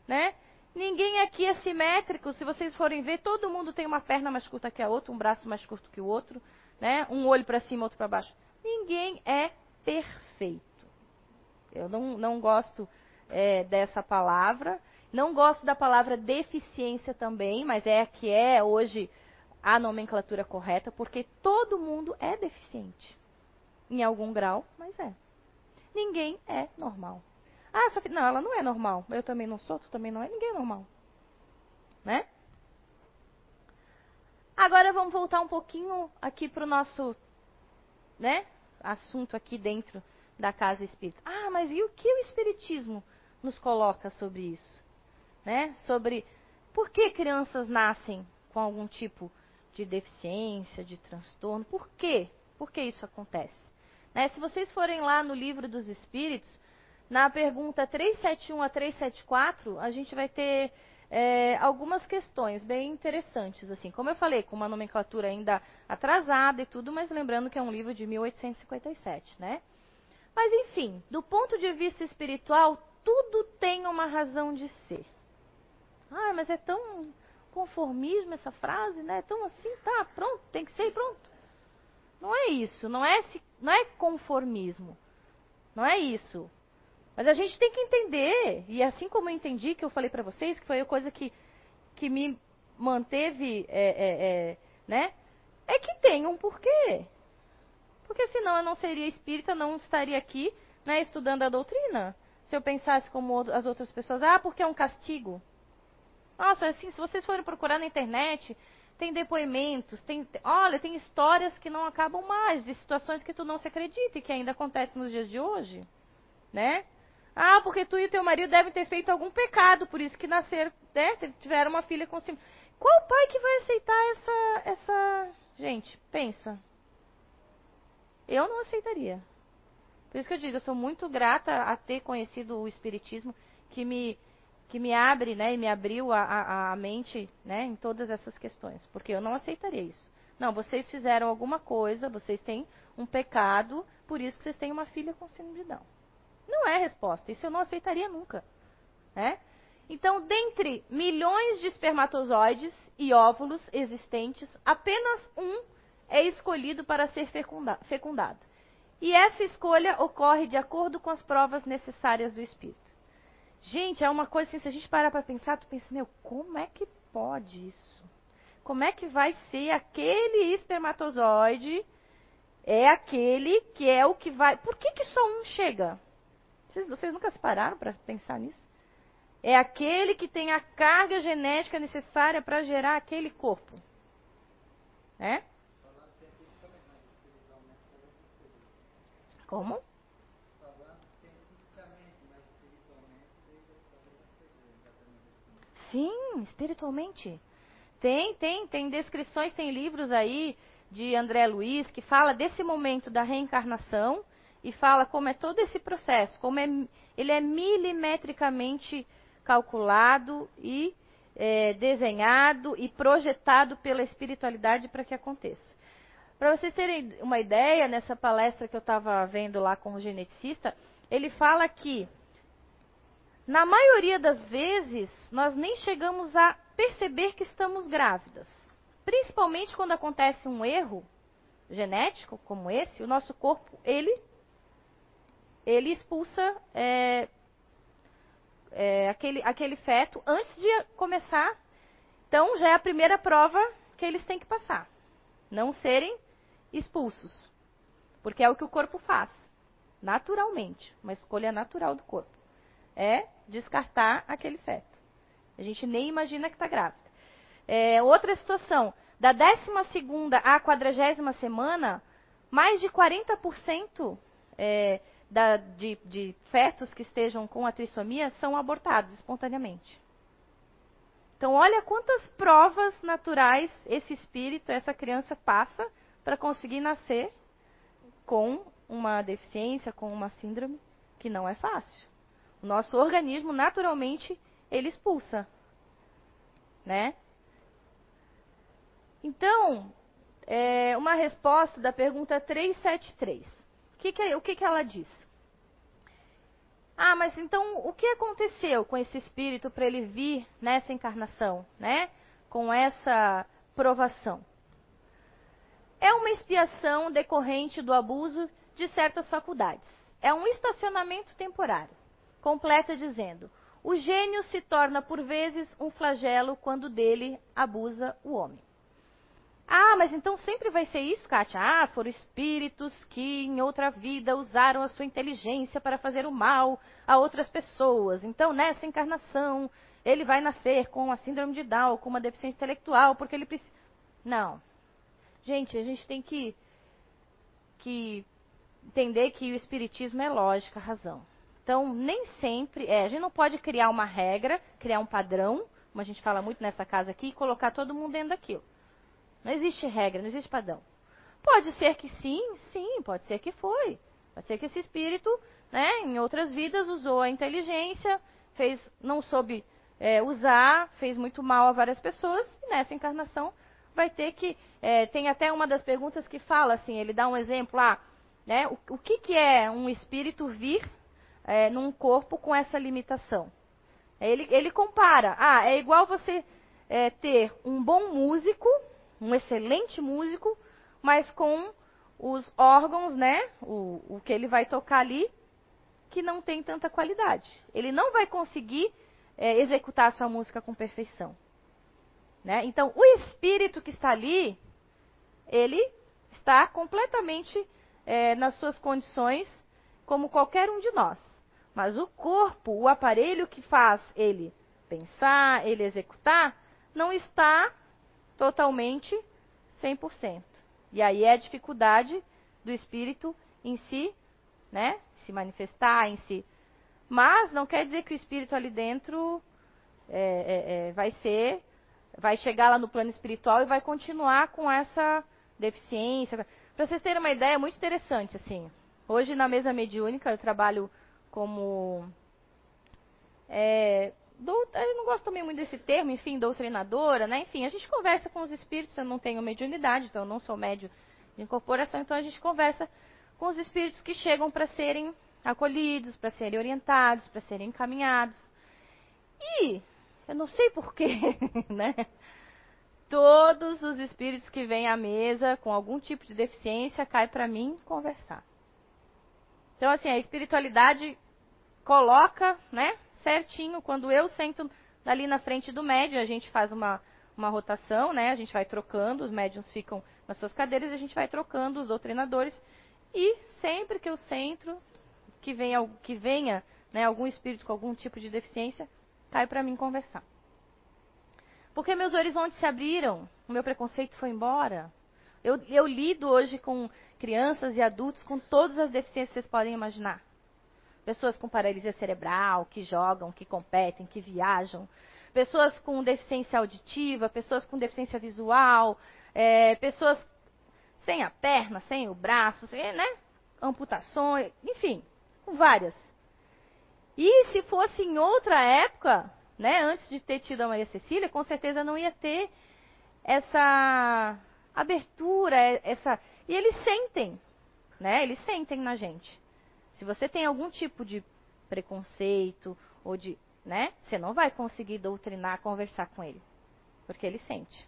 né? Ninguém aqui é simétrico. Se vocês forem ver, todo mundo tem uma perna mais curta que a outra, um braço mais curto que o outro, né? Um olho para cima, outro para baixo. Ninguém é perfeito. Eu não, não gosto é, dessa palavra. Não gosto da palavra deficiência também, mas é a que é hoje a nomenclatura correta, porque todo mundo é deficiente. Em algum grau, mas é. Ninguém é normal. Ah, Sofia, não, ela não é normal. Eu também não sou, tu também não é. Ninguém é normal. Né? Agora vamos voltar um pouquinho aqui para o nosso né, assunto aqui dentro da casa espírita. Ah, mas e o que o espiritismo nos coloca sobre isso? Né? Sobre por que crianças nascem com algum tipo de deficiência, de transtorno? Por quê? Por que isso acontece? Né? Se vocês forem lá no livro dos Espíritos, na pergunta 371 a 374, a gente vai ter é, algumas questões bem interessantes, assim, como eu falei, com uma nomenclatura ainda atrasada e tudo, mas lembrando que é um livro de 1857, né? Mas enfim, do ponto de vista espiritual, tudo tem uma razão de ser. Ah, mas é tão conformismo essa frase, né? É tão assim, tá, pronto, tem que ser pronto. Não é isso, não é, não é conformismo. Não é isso. Mas a gente tem que entender, e assim como eu entendi que eu falei para vocês, que foi a coisa que, que me manteve, é, é, é, né? É que tem um porquê. Porque senão eu não seria espírita, não estaria aqui, né, estudando a doutrina. Se eu pensasse como as outras pessoas, ah, porque é um castigo. Nossa, assim, se vocês forem procurar na internet, tem depoimentos, tem, olha, tem histórias que não acabam mais, de situações que tu não se acredita e que ainda acontecem nos dias de hoje, né? Ah, porque tu e teu marido devem ter feito algum pecado, por isso que nasceram, né? Tiveram uma filha com cima. Qual pai que vai aceitar essa, essa... Gente, pensa. Eu não aceitaria. Por isso que eu digo, eu sou muito grata a ter conhecido o Espiritismo, que me, que me abre, né, e me abriu a, a, a mente, né, em todas essas questões. Porque eu não aceitaria isso. Não, vocês fizeram alguma coisa, vocês têm um pecado, por isso que vocês têm uma filha com síndrome de Down. Não é resposta. Isso eu não aceitaria nunca. Né? Então, dentre milhões de espermatozoides e óvulos existentes, apenas um é escolhido para ser fecundado. E essa escolha ocorre de acordo com as provas necessárias do espírito. Gente, é uma coisa assim, se a gente parar para pensar, tu pensa, meu, como é que pode isso? Como é que vai ser aquele espermatozoide é aquele que é o que vai. Por que, que só um chega? Vocês, vocês nunca se pararam para pensar nisso? É aquele que tem a carga genética necessária para gerar aquele corpo. É? Como? Sim, espiritualmente. Tem, tem, tem descrições, tem livros aí de André Luiz que fala desse momento da reencarnação e fala como é todo esse processo, como é, ele é milimetricamente calculado e é, desenhado e projetado pela espiritualidade para que aconteça. Para vocês terem uma ideia, nessa palestra que eu estava vendo lá com o geneticista, ele fala que, na maioria das vezes, nós nem chegamos a perceber que estamos grávidas. Principalmente quando acontece um erro genético como esse, o nosso corpo, ele ele expulsa é, é, aquele, aquele feto antes de começar. Então, já é a primeira prova que eles têm que passar. Não serem expulsos. Porque é o que o corpo faz. Naturalmente. Uma escolha natural do corpo. É descartar aquele feto. A gente nem imagina que está grávida. É, outra situação. Da 12 à 40 semana, mais de 40% é, da, de, de fetos que estejam com a trissomia são abortados espontaneamente. Então, olha quantas provas naturais esse espírito, essa criança passa para conseguir nascer com uma deficiência, com uma síndrome que não é fácil. Nosso organismo, naturalmente, ele expulsa, né? Então, é uma resposta da pergunta 373. O que, que, o que, que ela diz? Ah, mas então o que aconteceu com esse espírito para ele vir nessa encarnação, né? Com essa provação? É uma expiação decorrente do abuso de certas faculdades. É um estacionamento temporário. Completa dizendo: o gênio se torna por vezes um flagelo quando dele abusa o homem. Ah, mas então sempre vai ser isso, Kátia? Ah, foram espíritos que em outra vida usaram a sua inteligência para fazer o mal a outras pessoas. Então, nessa encarnação, ele vai nascer com a síndrome de Down, com uma deficiência intelectual, porque ele precisa. Não. Gente, a gente tem que, que entender que o espiritismo é lógica, razão. Então, nem sempre. É, a gente não pode criar uma regra, criar um padrão, como a gente fala muito nessa casa aqui, e colocar todo mundo dentro daquilo. Não existe regra, não existe padrão. Pode ser que sim, sim, pode ser que foi. Pode ser que esse espírito, né, em outras vidas, usou a inteligência, fez, não soube é, usar, fez muito mal a várias pessoas, e nessa encarnação vai ter que. É, tem até uma das perguntas que fala assim, ele dá um exemplo lá, né? O, o que, que é um espírito vir é, num corpo com essa limitação? Ele, ele compara. Ah, é igual você é, ter um bom músico um excelente músico, mas com os órgãos, né? O, o que ele vai tocar ali, que não tem tanta qualidade. Ele não vai conseguir é, executar a sua música com perfeição. Né? Então, o espírito que está ali, ele está completamente é, nas suas condições, como qualquer um de nós. Mas o corpo, o aparelho que faz ele pensar, ele executar, não está totalmente 100%. E aí é a dificuldade do espírito em si, né? Se manifestar em si. Mas não quer dizer que o espírito ali dentro é, é, é, vai ser, vai chegar lá no plano espiritual e vai continuar com essa deficiência. Para vocês terem uma ideia, é muito interessante, assim. Hoje na mesa mediúnica eu trabalho como é, eu não gosto também muito desse termo, enfim, doutrinadora, né? Enfim, a gente conversa com os espíritos, eu não tenho mediunidade, então eu não sou médio de incorporação, então a gente conversa com os espíritos que chegam para serem acolhidos, para serem orientados, para serem encaminhados. E eu não sei porquê, né? Todos os espíritos que vêm à mesa com algum tipo de deficiência caem para mim conversar. Então, assim, a espiritualidade coloca, né, certinho. Quando eu sento ali na frente do médium, a gente faz uma, uma rotação, né? A gente vai trocando, os médiums ficam nas suas cadeiras a gente vai trocando os doutrinadores. E sempre que eu centro, que venha, que venha né, algum espírito com algum tipo de deficiência, cai para mim conversar. Porque meus horizontes se abriram, o meu preconceito foi embora. Eu, eu lido hoje com crianças e adultos com todas as deficiências que vocês podem imaginar pessoas com paralisia cerebral, que jogam, que competem, que viajam, pessoas com deficiência auditiva, pessoas com deficiência visual, é, pessoas sem a perna, sem o braço, sem, né? amputações, enfim, várias. E se fosse em outra época, né, antes de ter tido a Maria Cecília, com certeza não ia ter essa abertura, essa. E eles sentem, né? Eles sentem na gente. Se você tem algum tipo de preconceito ou de, né, você não vai conseguir doutrinar, conversar com ele, porque ele sente.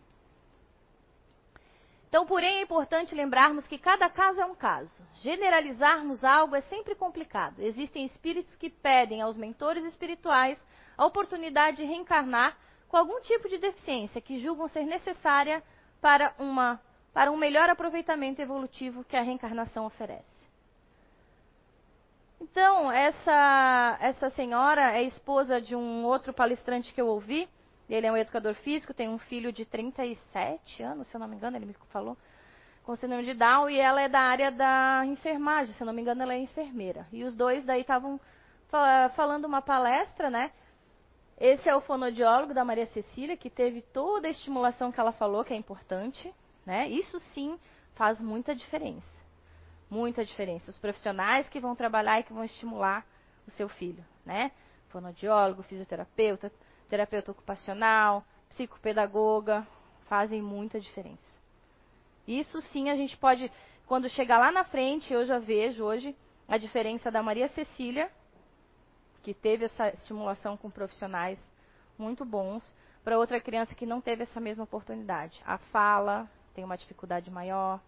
Então, porém, é importante lembrarmos que cada caso é um caso. Generalizarmos algo é sempre complicado. Existem espíritos que pedem aos mentores espirituais a oportunidade de reencarnar com algum tipo de deficiência que julgam ser necessária para, uma, para um melhor aproveitamento evolutivo que a reencarnação oferece. Então, essa, essa senhora é esposa de um outro palestrante que eu ouvi. Ele é um educador físico, tem um filho de 37 anos, se eu não me engano, ele me falou, com síndrome de Down, e ela é da área da enfermagem, se eu não me engano, ela é enfermeira. E os dois daí estavam falando uma palestra, né? Esse é o fonodiólogo da Maria Cecília, que teve toda a estimulação que ela falou, que é importante, né? Isso sim faz muita diferença. Muita diferença. Os profissionais que vão trabalhar e que vão estimular o seu filho, né? Fonoaudiólogo, fisioterapeuta, terapeuta ocupacional, psicopedagoga, fazem muita diferença. Isso sim a gente pode, quando chegar lá na frente, eu já vejo hoje a diferença da Maria Cecília, que teve essa estimulação com profissionais muito bons, para outra criança que não teve essa mesma oportunidade. A fala tem uma dificuldade maior,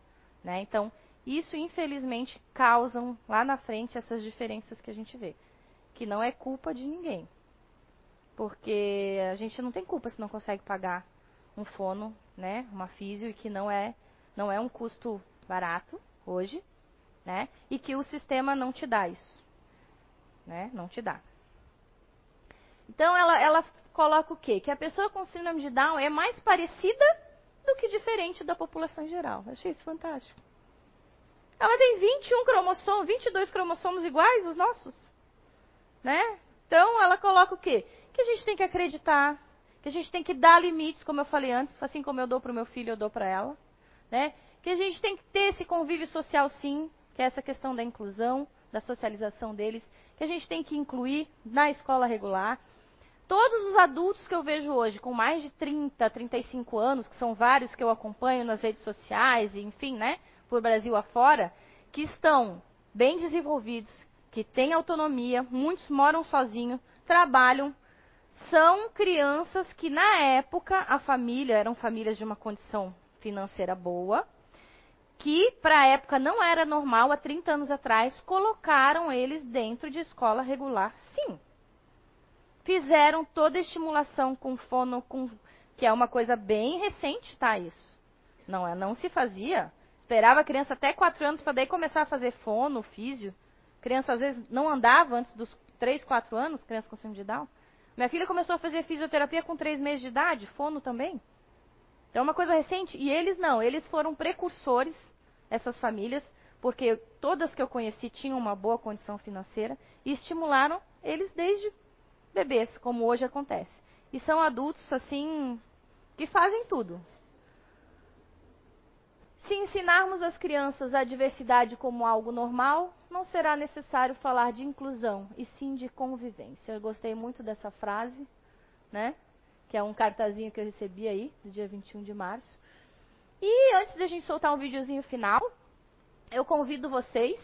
né? Então, isso infelizmente causam lá na frente essas diferenças que a gente vê, que não é culpa de ninguém. Porque a gente não tem culpa se não consegue pagar um fono, né, uma físio e que não é não é um custo barato hoje, né? E que o sistema não te dá isso, né? Não te dá. Então ela ela coloca o quê? Que a pessoa com síndrome de Down é mais parecida do que diferente da população em geral. Achei isso fantástico. Ela tem 21 cromossomos, 22 cromossomos iguais os nossos, né? Então ela coloca o quê? Que a gente tem que acreditar, que a gente tem que dar limites, como eu falei antes, assim como eu dou para o meu filho, eu dou para ela, né? Que a gente tem que ter esse convívio social sim, que é essa questão da inclusão, da socialização deles, que a gente tem que incluir na escola regular. Todos os adultos que eu vejo hoje, com mais de 30, 35 anos, que são vários que eu acompanho nas redes sociais, enfim, né, por Brasil afora, que estão bem desenvolvidos, que têm autonomia, muitos moram sozinhos, trabalham, são crianças que na época a família eram famílias de uma condição financeira boa, que para a época não era normal, há 30 anos atrás, colocaram eles dentro de escola regular, sim fizeram toda a estimulação com fono, com, que é uma coisa bem recente, tá? Isso. Não, é, não se fazia. Esperava a criança até 4 anos para daí começar a fazer fono, físio. Criança às vezes não andava antes dos 3, 4 anos, criança com síndrome de Down. Minha filha começou a fazer fisioterapia com 3 meses de idade, fono também. Então é uma coisa recente. E eles não, eles foram precursores, essas famílias, porque todas que eu conheci tinham uma boa condição financeira e estimularam eles desde bebês, como hoje acontece. E são adultos, assim, que fazem tudo. Se ensinarmos as crianças a diversidade como algo normal, não será necessário falar de inclusão, e sim de convivência. Eu gostei muito dessa frase, né? Que é um cartazinho que eu recebi aí, do dia 21 de março. E antes de a gente soltar um videozinho final, eu convido vocês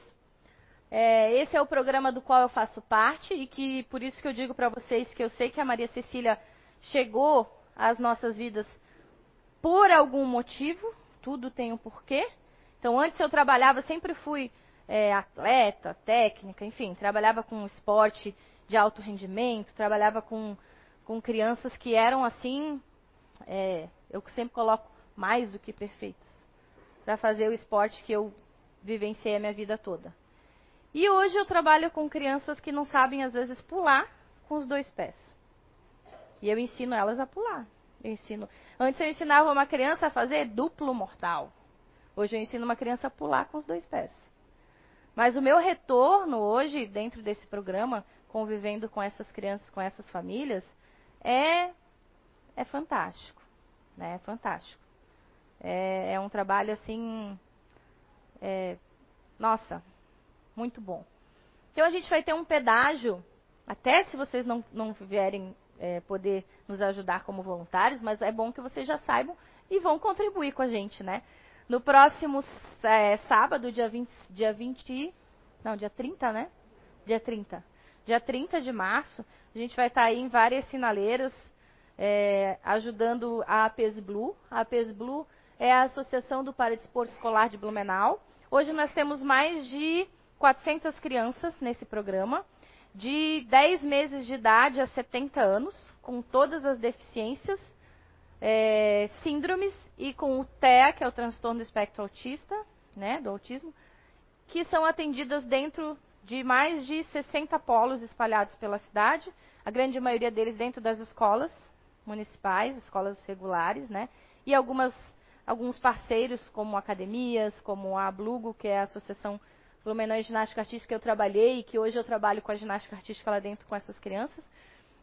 é, esse é o programa do qual eu faço parte e que por isso que eu digo para vocês que eu sei que a Maria Cecília chegou às nossas vidas por algum motivo, tudo tem um porquê. Então, antes eu trabalhava, sempre fui é, atleta, técnica, enfim, trabalhava com esporte de alto rendimento, trabalhava com, com crianças que eram assim, é, eu sempre coloco mais do que perfeitas, para fazer o esporte que eu vivenciei a minha vida toda. E hoje eu trabalho com crianças que não sabem, às vezes, pular com os dois pés. E eu ensino elas a pular. Eu ensino. Antes eu ensinava uma criança a fazer duplo mortal. Hoje eu ensino uma criança a pular com os dois pés. Mas o meu retorno hoje, dentro desse programa, convivendo com essas crianças, com essas famílias, é, é fantástico. Né? É fantástico. É, é um trabalho assim. É, nossa, muito bom. Então a gente vai ter um pedágio, até se vocês não, não vierem é, poder nos ajudar como voluntários, mas é bom que vocês já saibam e vão contribuir com a gente, né? No próximo é, sábado, dia 20, dia 20. Não, dia 30, né? Dia 30. Dia 30 de março, a gente vai estar aí em várias sinaleiras é, ajudando a APES Blue. A APES Blue é a Associação do Paradesporto Escolar de Blumenau. Hoje nós temos mais de 400 crianças nesse programa, de 10 meses de idade a 70 anos, com todas as deficiências, é, síndromes e com o TEA, que é o transtorno do espectro autista, né, do autismo, que são atendidas dentro de mais de 60 polos espalhados pela cidade, a grande maioria deles dentro das escolas municipais, escolas regulares, né, e algumas alguns parceiros como academias, como a Blugo, que é a Associação Blumenau Ginástica Artística que eu trabalhei e que hoje eu trabalho com a ginástica artística lá dentro com essas crianças.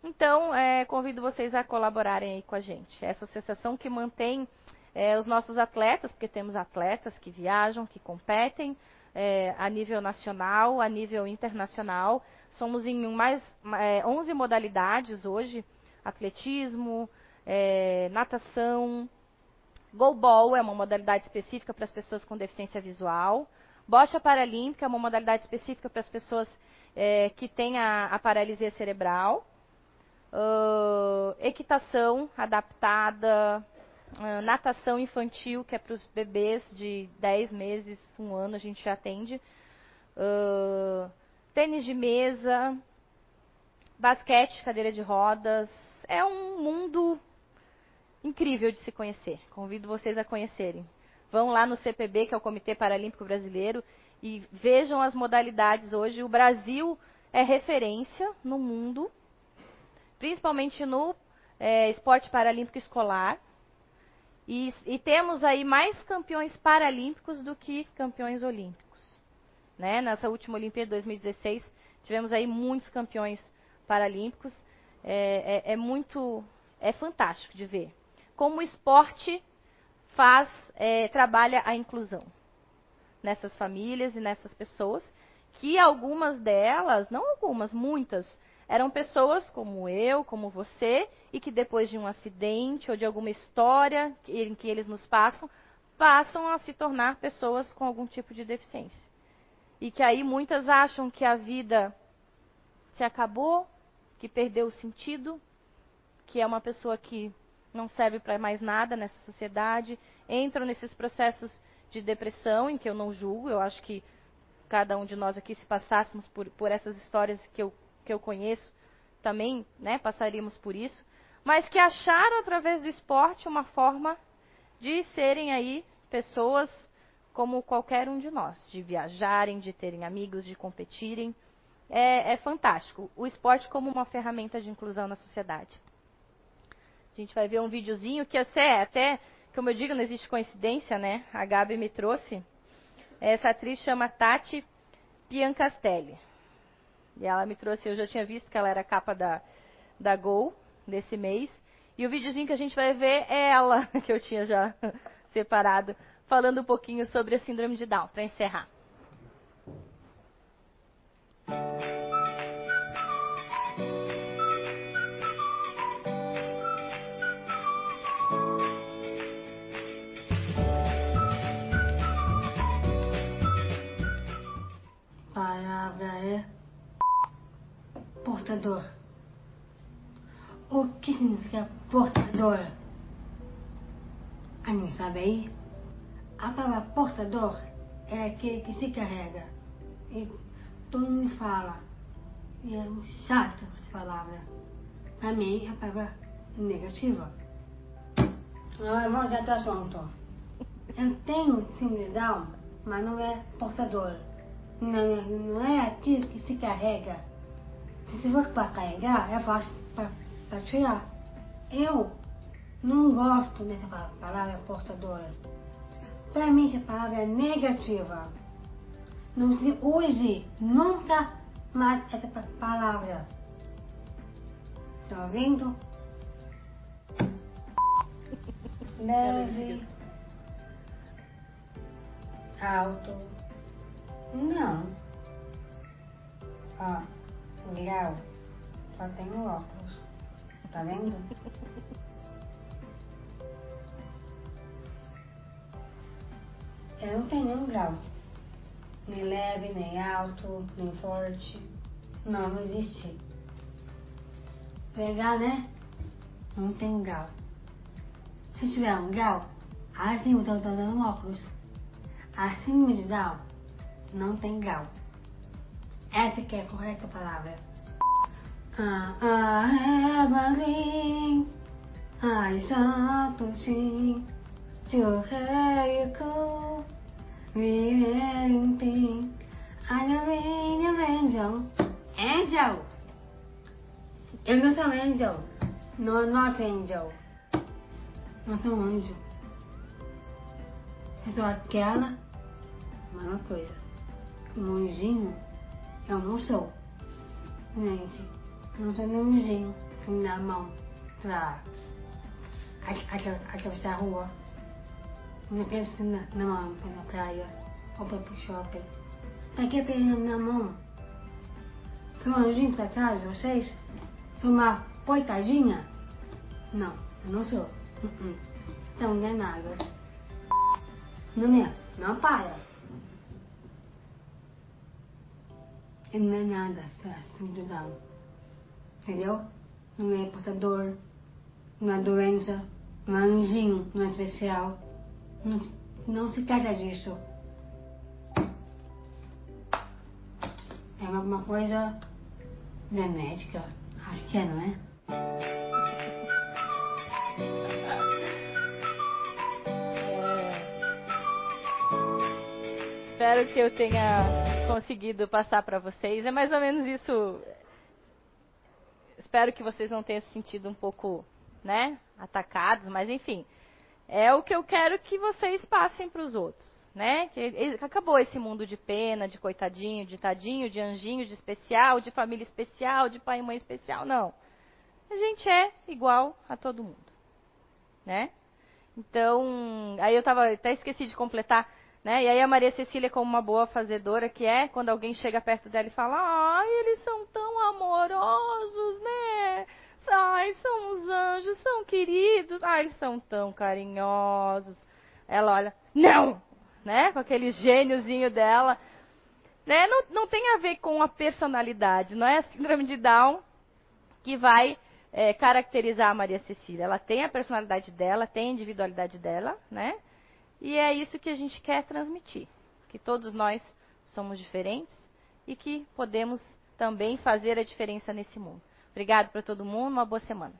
Então, é, convido vocês a colaborarem aí com a gente. Essa associação que mantém é, os nossos atletas, porque temos atletas que viajam, que competem é, a nível nacional, a nível internacional. Somos em mais é, 11 modalidades hoje: atletismo, é, natação, goalball é uma modalidade específica para as pessoas com deficiência visual, bocha paralímpica é uma modalidade específica para as pessoas é, que têm a, a paralisia cerebral, uh, equitação adaptada, uh, natação infantil, que é para os bebês de 10 meses, um ano, a gente já atende, uh, tênis de mesa, basquete, cadeira de rodas. É um mundo incrível de se conhecer. Convido vocês a conhecerem. Vão lá no CPB, que é o Comitê Paralímpico Brasileiro, e vejam as modalidades hoje. O Brasil é referência no mundo, principalmente no é, esporte paralímpico escolar. E, e, temos aí mais campeões paralímpicos do que campeões olímpicos. Né? Nessa última Olimpíada de 2016, tivemos aí muitos campeões paralímpicos. É, é, é muito, é fantástico de ver como o esporte faz, é, trabalha a inclusão nessas famílias e nessas pessoas, que algumas delas, não algumas, muitas, eram pessoas como eu, como você, e que depois de um acidente ou de alguma história em que eles nos passam, passam a se tornar pessoas com algum tipo de deficiência. E que aí muitas acham que a vida se acabou, que perdeu o sentido, que é uma pessoa que não serve para mais nada nessa sociedade, entram nesses processos de depressão, em que eu não julgo, eu acho que cada um de nós aqui, se passássemos por, por essas histórias que eu, que eu conheço, também né, passaríamos por isso, mas que acharam através do esporte uma forma de serem aí pessoas como qualquer um de nós, de viajarem, de terem amigos, de competirem. É, é fantástico. O esporte como uma ferramenta de inclusão na sociedade. A gente vai ver um videozinho que até, até, como eu digo, não existe coincidência, né? A Gabi me trouxe. Essa atriz chama Tati Piancastelli. E ela me trouxe, eu já tinha visto que ela era capa da, da Gol desse mês. E o videozinho que a gente vai ver é ela, que eu tinha já separado, falando um pouquinho sobre a síndrome de Down, para encerrar.
Portador. O que significa portador? Alguém sabe aí? A palavra portador é aquele que se carrega. E todo mundo fala. E é chato essa palavra. Para mim, é a palavra negativa. Vamos direto ao assunto. Eu tenho síndrome de Down, mas não é portador. Não, não é aquilo que se carrega se for para carregar, é fácil para tirar. Eu não gosto dessa palavra portadora. Para mim, essa palavra é negativa. Não se use nunca mais essa palavra. Estão ouvindo? Leve. Alto. Não. Ó. Grau. Só tenho óculos. Tá vendo? Eu não tenho nenhum grau. Nem leve, nem alto, nem forte. Não, não existe. Legal, né? Não tem grau. Se tiver um grau, assim eu tô dando óculos. Assim me dá, não tem grau. Essa que é a correta palavra. Ah, ah, Evelyn, ai, santo sim, seu rico, virentem, ai, minha angel, angel. Eu não sou angel, no, not angel. Não sou um anjo. Eu sou aquela, mesma coisa, um anjinho. Eu não sou. Gente, não sou nenhumzinho assim na mão pra atravessar a rua. Não penso na, na mão, pra ir na praia ou pra pro shopping. Tá aqui pegando na mão. Sou anjinho pra casa, vocês? Sou uma coitadinha? Não, eu não sou. Uh -uh. Estão enganadas. Não me, não para. Não é nada, tudo não. Entendeu? Não é portador, não é doença, não é anjinho, não é especial. Não, não se trata disso. É uma, uma coisa genética. Acho que é, não é?
Espero que eu tenha conseguido passar para vocês. É mais ou menos isso. Espero que vocês não tenham se sentido um pouco, né, atacados, mas enfim, é o que eu quero que vocês passem para os outros, né? Que acabou esse mundo de pena, de coitadinho, de tadinho, de anjinho, de especial, de família especial, de pai e mãe especial, não. A gente é igual a todo mundo, né? Então, aí eu tava, até esqueci de completar né? E aí a Maria Cecília, como uma boa fazedora que é, quando alguém chega perto dela e fala, ai, eles são tão amorosos, né? Ai, são os anjos, são queridos, ai, eles são tão carinhosos. Ela olha, não! Né? Com aquele gêniozinho dela. Né? Não, não tem a ver com a personalidade, não é a síndrome de Down que vai é, caracterizar a Maria Cecília. Ela tem a personalidade dela, tem a individualidade dela, né? E é isso que a gente quer transmitir: que todos nós somos diferentes e que podemos também fazer a diferença nesse mundo. Obrigado para todo mundo, uma boa semana.